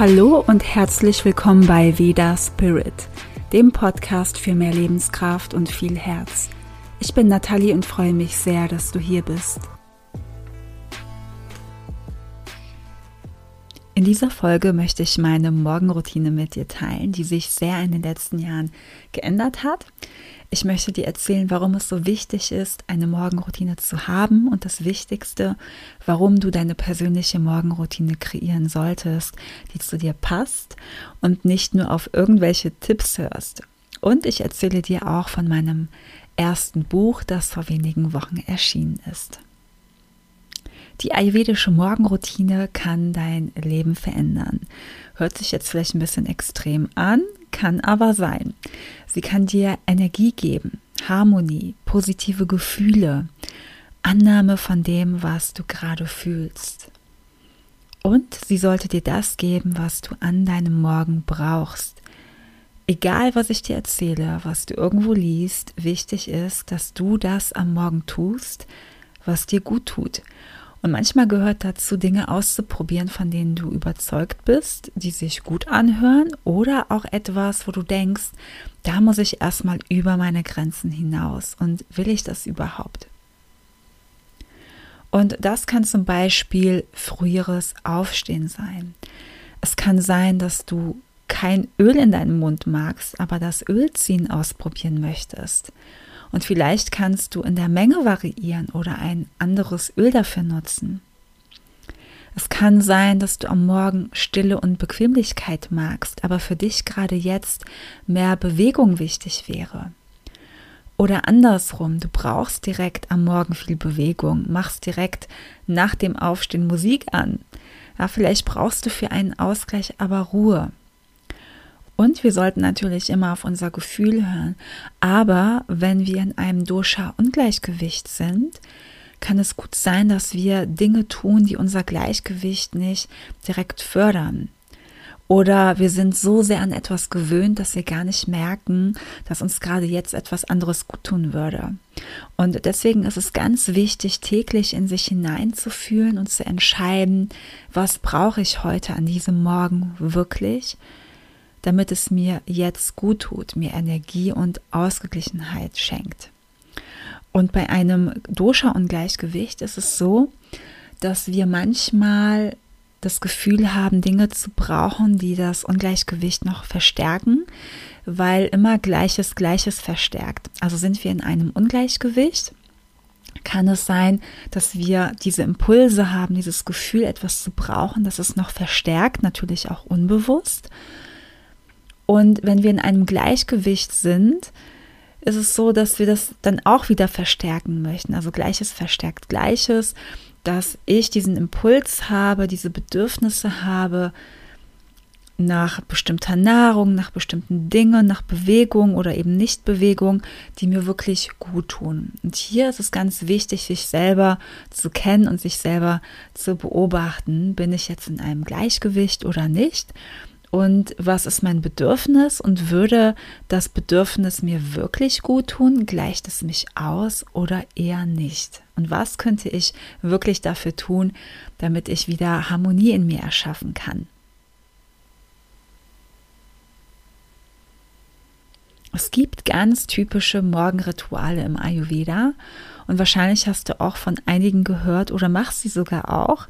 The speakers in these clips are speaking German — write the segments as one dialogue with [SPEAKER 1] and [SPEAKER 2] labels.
[SPEAKER 1] Hallo und herzlich willkommen bei Veda Spirit, dem Podcast für mehr Lebenskraft und viel Herz. Ich bin Nathalie und freue mich sehr, dass du hier bist. In dieser Folge möchte ich meine Morgenroutine mit dir teilen, die sich sehr in den letzten Jahren geändert hat. Ich möchte dir erzählen, warum es so wichtig ist, eine Morgenroutine zu haben und das Wichtigste, warum du deine persönliche Morgenroutine kreieren solltest, die zu dir passt und nicht nur auf irgendwelche Tipps hörst. Und ich erzähle dir auch von meinem ersten Buch, das vor wenigen Wochen erschienen ist. Die ayurvedische Morgenroutine kann dein Leben verändern. Hört sich jetzt vielleicht ein bisschen extrem an, kann aber sein. Sie kann dir Energie geben, Harmonie, positive Gefühle, Annahme von dem, was du gerade fühlst. Und sie sollte dir das geben, was du an deinem Morgen brauchst. Egal, was ich dir erzähle, was du irgendwo liest, wichtig ist, dass du das am Morgen tust, was dir gut tut. Und manchmal gehört dazu, Dinge auszuprobieren, von denen du überzeugt bist, die sich gut anhören oder auch etwas, wo du denkst, da muss ich erstmal über meine Grenzen hinaus und will ich das überhaupt? Und das kann zum Beispiel früheres Aufstehen sein. Es kann sein, dass du kein Öl in deinem Mund magst, aber das Ölziehen ausprobieren möchtest. Und vielleicht kannst du in der Menge variieren oder ein anderes Öl dafür nutzen. Es kann sein, dass du am Morgen Stille und Bequemlichkeit magst, aber für dich gerade jetzt mehr Bewegung wichtig wäre. Oder andersrum, du brauchst direkt am Morgen viel Bewegung, machst direkt nach dem Aufstehen Musik an. Ja, vielleicht brauchst du für einen Ausgleich aber Ruhe. Und wir sollten natürlich immer auf unser Gefühl hören. Aber wenn wir in einem Dosha-Ungleichgewicht sind, kann es gut sein, dass wir Dinge tun, die unser Gleichgewicht nicht direkt fördern. Oder wir sind so sehr an etwas gewöhnt, dass wir gar nicht merken, dass uns gerade jetzt etwas anderes gut tun würde. Und deswegen ist es ganz wichtig, täglich in sich hineinzufühlen und zu entscheiden, was brauche ich heute an diesem Morgen wirklich damit es mir jetzt gut tut, mir Energie und Ausgeglichenheit schenkt. Und bei einem Dosha-Ungleichgewicht ist es so, dass wir manchmal das Gefühl haben, Dinge zu brauchen, die das Ungleichgewicht noch verstärken, weil immer Gleiches Gleiches verstärkt. Also sind wir in einem Ungleichgewicht, kann es sein, dass wir diese Impulse haben, dieses Gefühl, etwas zu brauchen, das es noch verstärkt, natürlich auch unbewusst. Und wenn wir in einem Gleichgewicht sind, ist es so, dass wir das dann auch wieder verstärken möchten. Also Gleiches verstärkt Gleiches, dass ich diesen Impuls habe, diese Bedürfnisse habe nach bestimmter Nahrung, nach bestimmten Dingen, nach Bewegung oder eben Nichtbewegung, die mir wirklich gut tun. Und hier ist es ganz wichtig, sich selber zu kennen und sich selber zu beobachten. Bin ich jetzt in einem Gleichgewicht oder nicht? Und was ist mein Bedürfnis und würde das Bedürfnis mir wirklich gut tun, gleicht es mich aus oder eher nicht? Und was könnte ich wirklich dafür tun, damit ich wieder Harmonie in mir erschaffen kann? Es gibt ganz typische Morgenrituale im Ayurveda und wahrscheinlich hast du auch von einigen gehört oder machst sie sogar auch.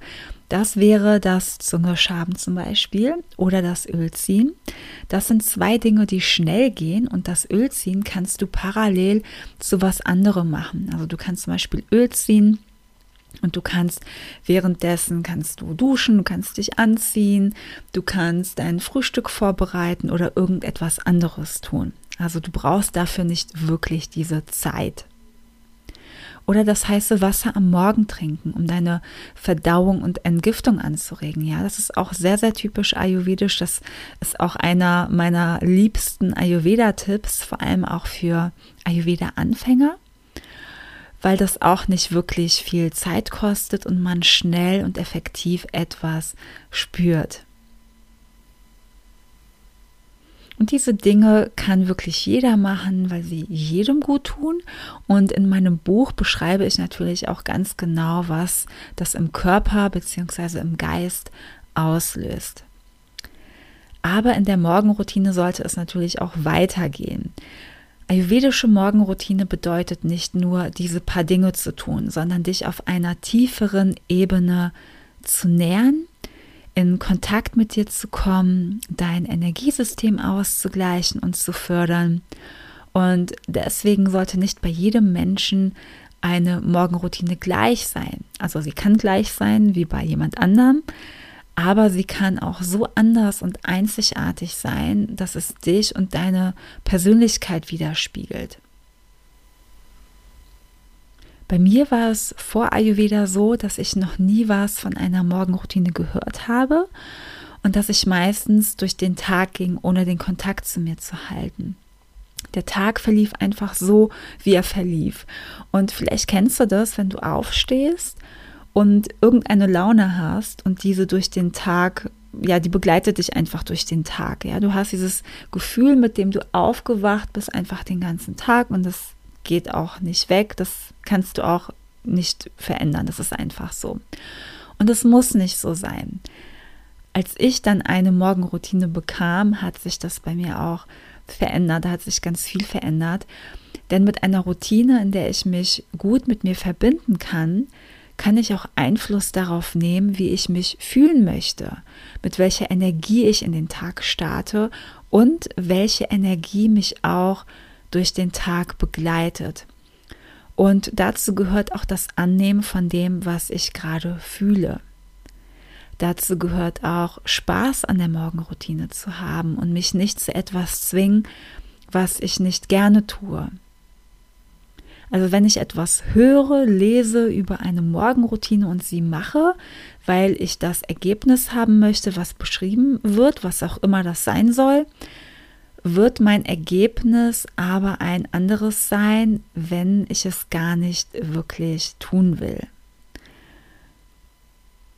[SPEAKER 1] Das wäre das Zungeschaben zum Beispiel oder das Ölziehen. Das sind zwei Dinge, die schnell gehen und das Ölziehen kannst du parallel zu was anderem machen. Also du kannst zum Beispiel Öl ziehen und du kannst währenddessen kannst du duschen, du kannst dich anziehen, du kannst dein Frühstück vorbereiten oder irgendetwas anderes tun. Also du brauchst dafür nicht wirklich diese Zeit oder das heiße Wasser am Morgen trinken, um deine Verdauung und Entgiftung anzuregen. Ja, das ist auch sehr, sehr typisch ayurvedisch. Das ist auch einer meiner liebsten Ayurveda-Tipps, vor allem auch für Ayurveda-Anfänger weil das auch nicht wirklich viel Zeit kostet und man schnell und effektiv etwas spürt. Und diese Dinge kann wirklich jeder machen, weil sie jedem gut tun. Und in meinem Buch beschreibe ich natürlich auch ganz genau, was das im Körper bzw. im Geist auslöst. Aber in der Morgenroutine sollte es natürlich auch weitergehen. Ayurvedische Morgenroutine bedeutet nicht nur diese paar Dinge zu tun, sondern dich auf einer tieferen Ebene zu nähern, in Kontakt mit dir zu kommen, dein Energiesystem auszugleichen und zu fördern. Und deswegen sollte nicht bei jedem Menschen eine Morgenroutine gleich sein. Also sie kann gleich sein wie bei jemand anderem, aber sie kann auch so anders und einzigartig sein, dass es dich und deine Persönlichkeit widerspiegelt. Bei mir war es vor Ayurveda so, dass ich noch nie was von einer Morgenroutine gehört habe und dass ich meistens durch den Tag ging, ohne den Kontakt zu mir zu halten. Der Tag verlief einfach so, wie er verlief. Und vielleicht kennst du das, wenn du aufstehst und irgendeine Laune hast und diese durch den Tag, ja, die begleitet dich einfach durch den Tag. Ja, du hast dieses Gefühl, mit dem du aufgewacht bist, einfach den ganzen Tag und das geht auch nicht weg. Das kannst du auch nicht verändern. Das ist einfach so. Und es muss nicht so sein. Als ich dann eine Morgenroutine bekam, hat sich das bei mir auch verändert. Da hat sich ganz viel verändert. Denn mit einer Routine, in der ich mich gut mit mir verbinden kann, kann ich auch Einfluss darauf nehmen, wie ich mich fühlen möchte, mit welcher Energie ich in den Tag starte und welche Energie mich auch durch den Tag begleitet. Und dazu gehört auch das Annehmen von dem, was ich gerade fühle. Dazu gehört auch Spaß an der Morgenroutine zu haben und mich nicht zu etwas zwingen, was ich nicht gerne tue. Also wenn ich etwas höre, lese über eine Morgenroutine und sie mache, weil ich das Ergebnis haben möchte, was beschrieben wird, was auch immer das sein soll, wird mein Ergebnis aber ein anderes sein, wenn ich es gar nicht wirklich tun will.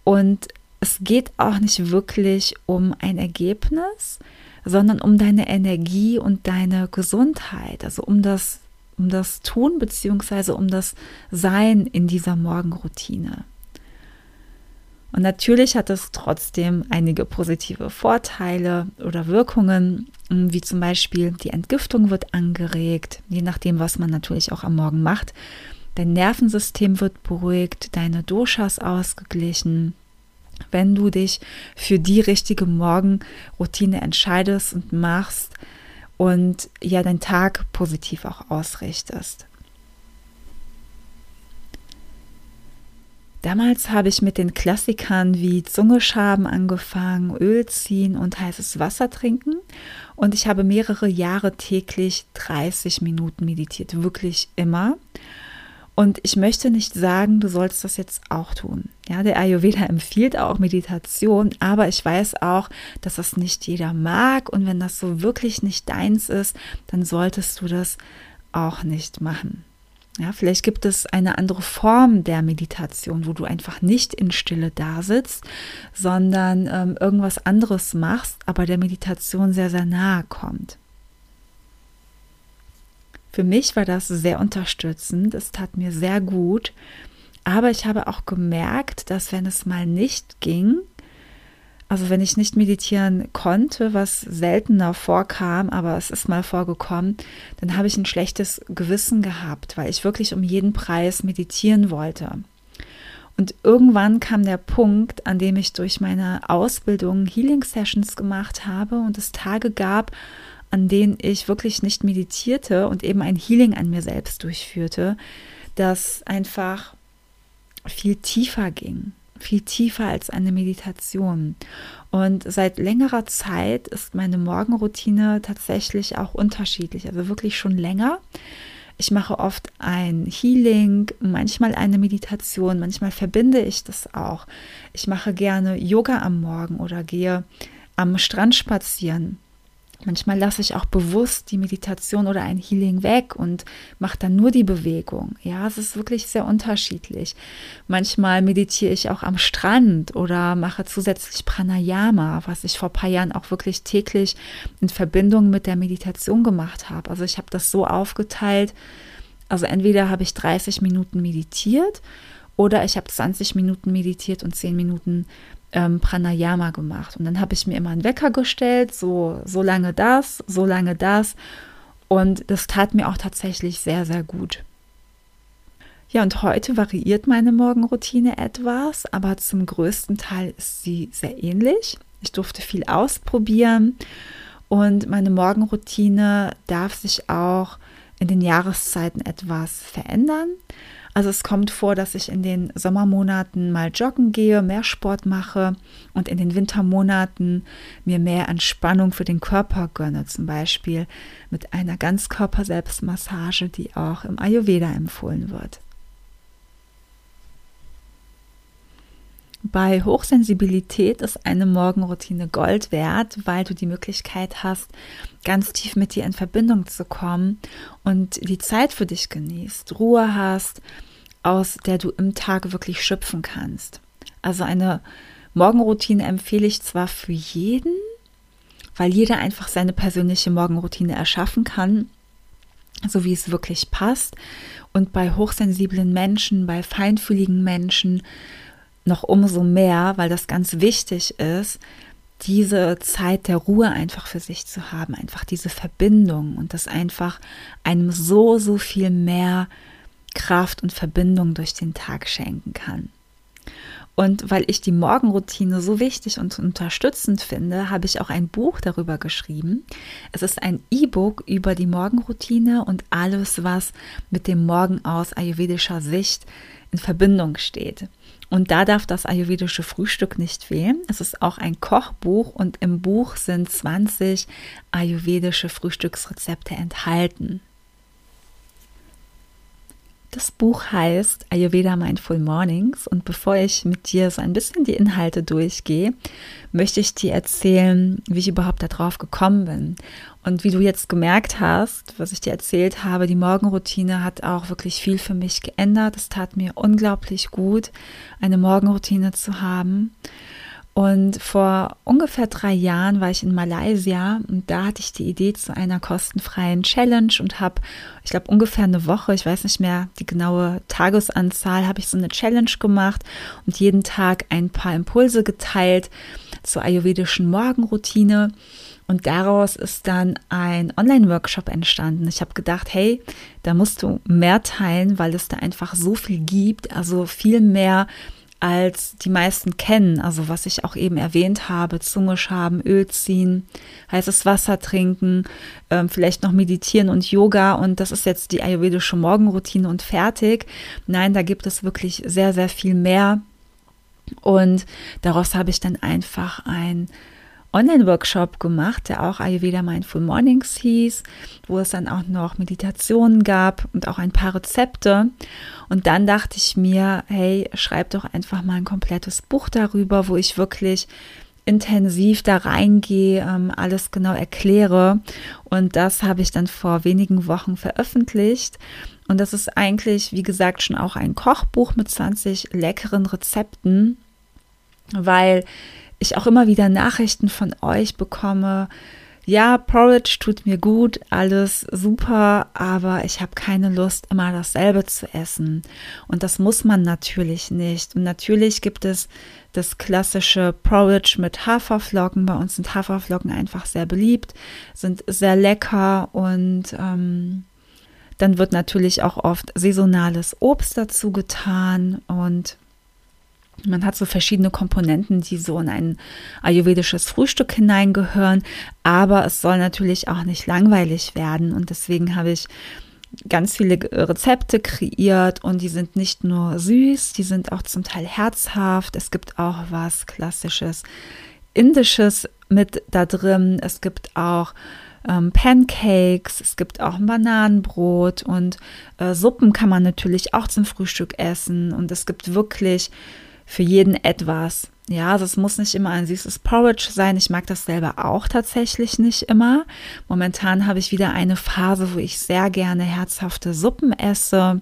[SPEAKER 1] Und es geht auch nicht wirklich um ein Ergebnis, sondern um deine Energie und deine Gesundheit, also um das um das Tun bzw. um das Sein in dieser Morgenroutine. Und natürlich hat es trotzdem einige positive Vorteile oder Wirkungen, wie zum Beispiel die Entgiftung wird angeregt, je nachdem, was man natürlich auch am Morgen macht. Dein Nervensystem wird beruhigt, deine Doshas ausgeglichen. Wenn du dich für die richtige Morgenroutine entscheidest und machst, und ja deinen Tag positiv auch ausrichtest. Damals habe ich mit den Klassikern wie Zungeschaben angefangen, Öl ziehen und heißes Wasser trinken. Und ich habe mehrere Jahre täglich 30 Minuten meditiert, wirklich immer. Und ich möchte nicht sagen, du sollst das jetzt auch tun. Ja, der Ayurveda empfiehlt auch Meditation, aber ich weiß auch, dass das nicht jeder mag. Und wenn das so wirklich nicht deins ist, dann solltest du das auch nicht machen. Ja, vielleicht gibt es eine andere Form der Meditation, wo du einfach nicht in Stille da sitzt, sondern ähm, irgendwas anderes machst, aber der Meditation sehr, sehr nahe kommt. Für mich war das sehr unterstützend, es tat mir sehr gut, aber ich habe auch gemerkt, dass wenn es mal nicht ging, also wenn ich nicht meditieren konnte, was seltener vorkam, aber es ist mal vorgekommen, dann habe ich ein schlechtes Gewissen gehabt, weil ich wirklich um jeden Preis meditieren wollte. Und irgendwann kam der Punkt, an dem ich durch meine Ausbildung Healing Sessions gemacht habe und es Tage gab, an denen ich wirklich nicht meditierte und eben ein Healing an mir selbst durchführte, das einfach viel tiefer ging, viel tiefer als eine Meditation. Und seit längerer Zeit ist meine Morgenroutine tatsächlich auch unterschiedlich, also wirklich schon länger. Ich mache oft ein Healing, manchmal eine Meditation, manchmal verbinde ich das auch. Ich mache gerne Yoga am Morgen oder gehe am Strand spazieren Manchmal lasse ich auch bewusst die Meditation oder ein Healing weg und mache dann nur die Bewegung. Ja, es ist wirklich sehr unterschiedlich. Manchmal meditiere ich auch am Strand oder mache zusätzlich Pranayama, was ich vor ein paar Jahren auch wirklich täglich in Verbindung mit der Meditation gemacht habe. Also ich habe das so aufgeteilt. Also entweder habe ich 30 Minuten meditiert Oder ich habe 20 Minuten meditiert und 10 Minuten ähm, Pranayama gemacht. Und dann habe ich mir immer einen Wecker gestellt, so, so lange das, so lange das. Und das tat mir auch tatsächlich sehr, sehr gut. Ja, und heute variiert meine Morgenroutine etwas, aber zum größten Teil ist sie sehr ähnlich. Ich durfte viel ausprobieren und meine Morgenroutine darf sich auch in den Jahreszeiten etwas verändern. Also es kommt vor, dass ich in den Sommermonaten mal joggen gehe, mehr Sport mache und in den Wintermonaten mir mehr Entspannung für den Körper gönne, zum Beispiel mit einer Ganzkörper-Selbstmassage, die auch im Ayurveda empfohlen wird. Bei Hochsensibilität ist eine Morgenroutine Gold wert, weil du die Möglichkeit hast, ganz tief mit dir in Verbindung zu kommen und die Zeit für dich genießt, Ruhe hast, aus der du im Tag wirklich schöpfen kannst. Also eine Morgenroutine empfehle ich zwar für jeden, weil jeder einfach seine persönliche Morgenroutine erschaffen kann, so wie es wirklich passt. Und bei hochsensiblen Menschen, bei feinfühligen Menschen, noch umso mehr, weil das ganz wichtig ist, diese Zeit der Ruhe einfach für sich zu haben, einfach diese Verbindung und das einfach einem so, so viel mehr Kraft und Verbindung durch den Tag schenken kann. Und weil ich die Morgenroutine so wichtig und unterstützend finde, habe ich auch ein Buch darüber geschrieben. Es ist ein E-Book über die Morgenroutine und alles, was mit dem Morgen aus ayurvedischer Sicht in Verbindung steht. Und da darf das ayurvedische Frühstück nicht fehlen. Es ist auch ein Kochbuch und im Buch sind 20 ayurvedische Frühstücksrezepte enthalten. Das Buch heißt Ayurveda Mindful Mornings und bevor ich mit dir so ein bisschen die Inhalte durchgehe, möchte ich dir erzählen, wie ich überhaupt darauf gekommen bin. Und wie du jetzt gemerkt hast, was ich dir erzählt habe, die Morgenroutine hat auch wirklich viel für mich geändert. Es tat mir unglaublich gut, eine Morgenroutine zu haben. Und vor ungefähr drei Jahren war ich in Malaysia und da hatte ich die Idee zu einer kostenfreien Challenge und habe, ich glaube, ungefähr eine Woche, ich weiß nicht mehr die genaue Tagesanzahl, habe ich so eine Challenge gemacht und jeden Tag ein paar Impulse geteilt zur ayurvedischen Morgenroutine. Und daraus ist dann ein Online-Workshop entstanden. Ich habe gedacht, hey, da musst du mehr teilen, weil es da einfach so viel gibt, also viel mehr als die meisten kennen. Also was ich auch eben erwähnt habe, Zunge schaben, Öl ziehen, heißes Wasser trinken, ähm, vielleicht noch meditieren und Yoga und das ist jetzt die ayurvedische Morgenroutine und fertig. Nein, da gibt es wirklich sehr, sehr viel mehr. Und daraus habe ich dann einfach ein Online-Workshop gemacht, der auch Ayurveda Mindful Mornings hieß, wo es dann auch noch Meditationen gab und auch ein paar Rezepte. Und dann dachte ich mir, hey, schreib doch einfach mal ein komplettes Buch darüber, wo ich wirklich intensiv da reingehe, ähm, alles genau erkläre. Und das habe ich dann vor wenigen Wochen veröffentlicht. Und das ist eigentlich, wie gesagt, schon auch ein Kochbuch mit 20 leckeren Rezepten, weil ich auch immer wieder Nachrichten von euch bekomme, ja, Porridge tut mir gut, alles super, aber ich habe keine Lust, immer dasselbe zu essen. Und das muss man natürlich nicht. Und natürlich gibt es das klassische Porridge mit Haferflocken. Bei uns sind Haferflocken einfach sehr beliebt, sind sehr lecker und ähm, dann wird natürlich auch oft saisonales Obst dazu getan und man hat so verschiedene Komponenten, die so in ein ayurvedisches Frühstück hineingehören, aber es soll natürlich auch nicht langweilig werden und deswegen habe ich ganz viele Rezepte kreiert und die sind nicht nur süß, die sind auch zum Teil herzhaft. Es gibt auch was klassisches indisches mit da drin. Es gibt auch ähm, Pancakes, es gibt auch Bananenbrot und äh, Suppen kann man natürlich auch zum Frühstück essen und es gibt wirklich für jeden etwas. Ja, also es muss nicht immer ein süßes Porridge sein. Ich mag das selber auch tatsächlich nicht immer. Momentan habe ich wieder eine Phase, wo ich sehr gerne herzhafte Suppen esse.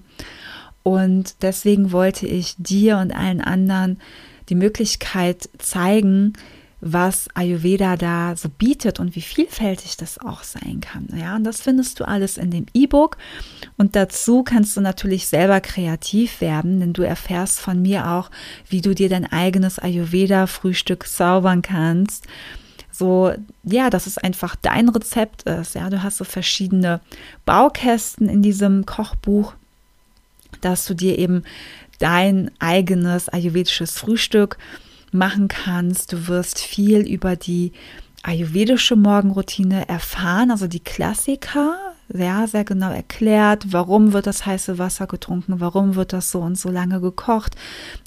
[SPEAKER 1] Und deswegen wollte ich dir und allen anderen die Möglichkeit zeigen, was Ayurveda da so bietet und wie vielfältig das auch sein kann. Ja, und das findest du alles in dem E-Book. Und dazu kannst du natürlich selber kreativ werden, denn du erfährst von mir auch, wie du dir dein eigenes Ayurveda-Frühstück zaubern kannst. So, ja, dass es einfach dein Rezept ist. Ja, du hast so verschiedene Baukästen in diesem Kochbuch, dass du dir eben dein eigenes ayurvedisches Frühstück machen kannst. Du wirst viel über die ayurvedische Morgenroutine erfahren, also die Klassiker, sehr, sehr genau erklärt, warum wird das heiße Wasser getrunken, warum wird das so und so lange gekocht,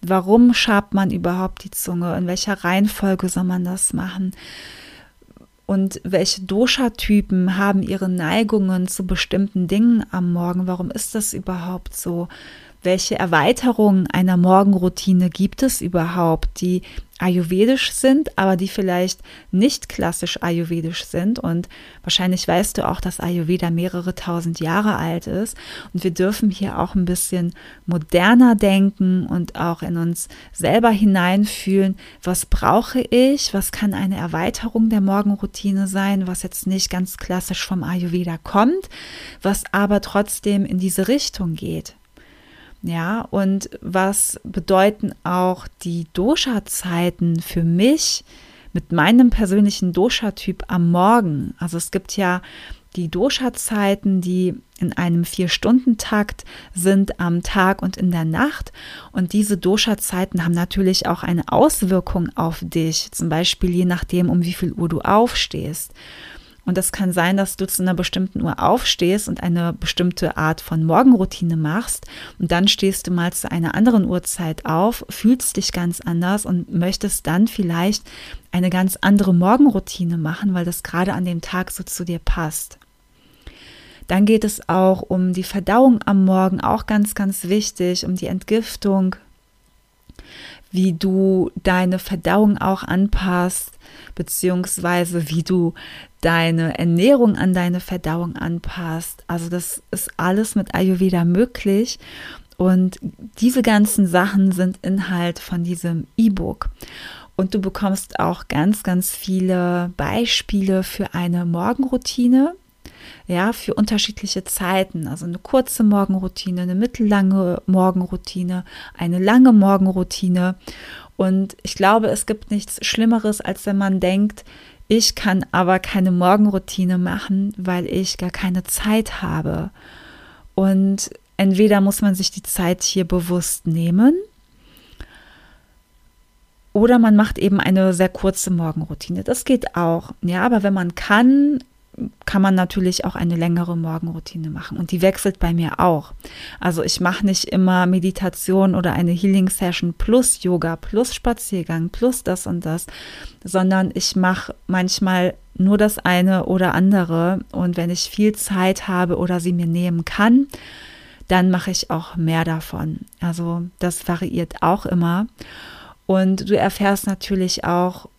[SPEAKER 1] warum schabt man überhaupt die Zunge, in welcher Reihenfolge soll man das machen und welche Dosha-Typen haben ihre Neigungen zu bestimmten Dingen am Morgen, warum ist das überhaupt so, welche Erweiterungen einer Morgenroutine gibt es überhaupt, die ayurvedisch sind, aber die vielleicht nicht klassisch ayurvedisch sind. Und wahrscheinlich weißt du auch, dass Ayurveda mehrere tausend Jahre alt ist. Und wir dürfen hier auch ein bisschen moderner denken und auch in uns selber hineinfühlen, was brauche ich, was kann eine Erweiterung der Morgenroutine sein, was jetzt nicht ganz klassisch vom Ayurveda kommt, was aber trotzdem in diese Richtung geht. Ja, und was bedeuten auch die Dosha-Zeiten für mich mit meinem persönlichen Dosha-Typ am Morgen? Also es gibt ja die Dosha-Zeiten, die in einem Vier-Stunden-Takt sind am Tag und in der Nacht. Und diese Dosha-Zeiten haben natürlich auch eine Auswirkung auf dich, zum Beispiel je nachdem, um wie viel Uhr du aufstehst. Und es kann sein, dass du zu einer bestimmten Uhr aufstehst und eine bestimmte Art von Morgenroutine machst. Und dann stehst du mal zu einer anderen Uhrzeit auf, fühlst dich ganz anders und möchtest dann vielleicht eine ganz andere Morgenroutine machen, weil das gerade an dem Tag so zu dir passt. Dann geht es auch um die Verdauung am Morgen, auch ganz, ganz wichtig, um die Entgiftung, wie du deine Verdauung auch anpasst, beziehungsweise wie du deine Ernährung an deine Verdauung anpasst. Also das ist alles mit Ayurveda möglich. Und diese ganzen Sachen sind Inhalt von diesem E-Book. Und du bekommst auch ganz, ganz viele Beispiele für eine Morgenroutine, ja, für unterschiedliche Zeiten. Also eine kurze Morgenroutine, eine mittellange Morgenroutine, eine lange Morgenroutine. Und ich glaube, es gibt nichts Schlimmeres, als wenn man denkt, ich kann aber keine Morgenroutine machen, weil ich gar keine Zeit habe. Und entweder muss man sich die Zeit hier bewusst nehmen oder man macht eben eine sehr kurze Morgenroutine. Das geht auch. Ja, aber wenn man kann, kann man natürlich auch eine längere Morgenroutine machen und die wechselt bei mir auch. Also ich mache nicht immer Meditation oder eine Healing Session plus Yoga plus Spaziergang plus das und das, sondern ich mache manchmal nur das eine oder andere und wenn ich viel Zeit habe oder sie mir nehmen kann, dann mache ich auch mehr davon. Also das variiert auch immer. Und du erfährst natürlich auch,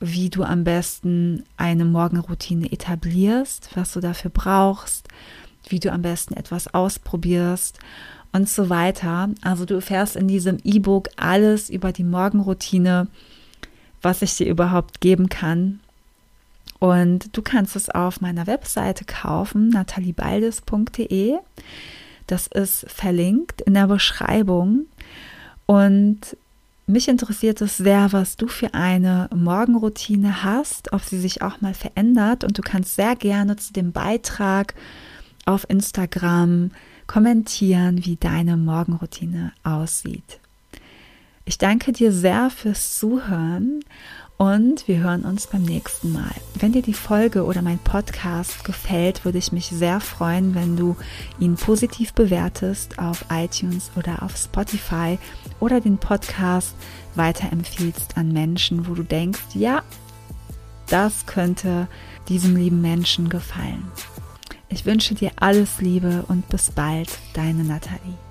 [SPEAKER 1] wie du am besten eine Morgenroutine etablierst, was du dafür brauchst, wie du am besten etwas ausprobierst und so weiter. Also du erfährst in diesem E-Book alles über die Morgenroutine, was ich dir überhaupt geben kann. Und du kannst es auf meiner Webseite kaufen, nataliebaldes.de. Das ist verlinkt in der Beschreibung. Und mich interessiert es sehr, was du für eine Morgenroutine hast, ob sie sich auch mal verändert. Und du kannst sehr gerne zu dem Beitrag auf Instagram kommentieren, wie deine Morgenroutine aussieht. Ich danke dir sehr fürs Zuhören und wir hören uns beim nächsten Mal. Wenn dir die Folge oder mein Podcast gefällt, würde ich mich sehr freuen, wenn du ihn positiv bewertest auf iTunes oder auf Spotify oder den Podcast weiterempfiehlst an Menschen, wo du denkst, ja, das könnte diesem lieben Menschen gefallen. Ich wünsche dir alles Liebe und bis bald, deine Nathalie.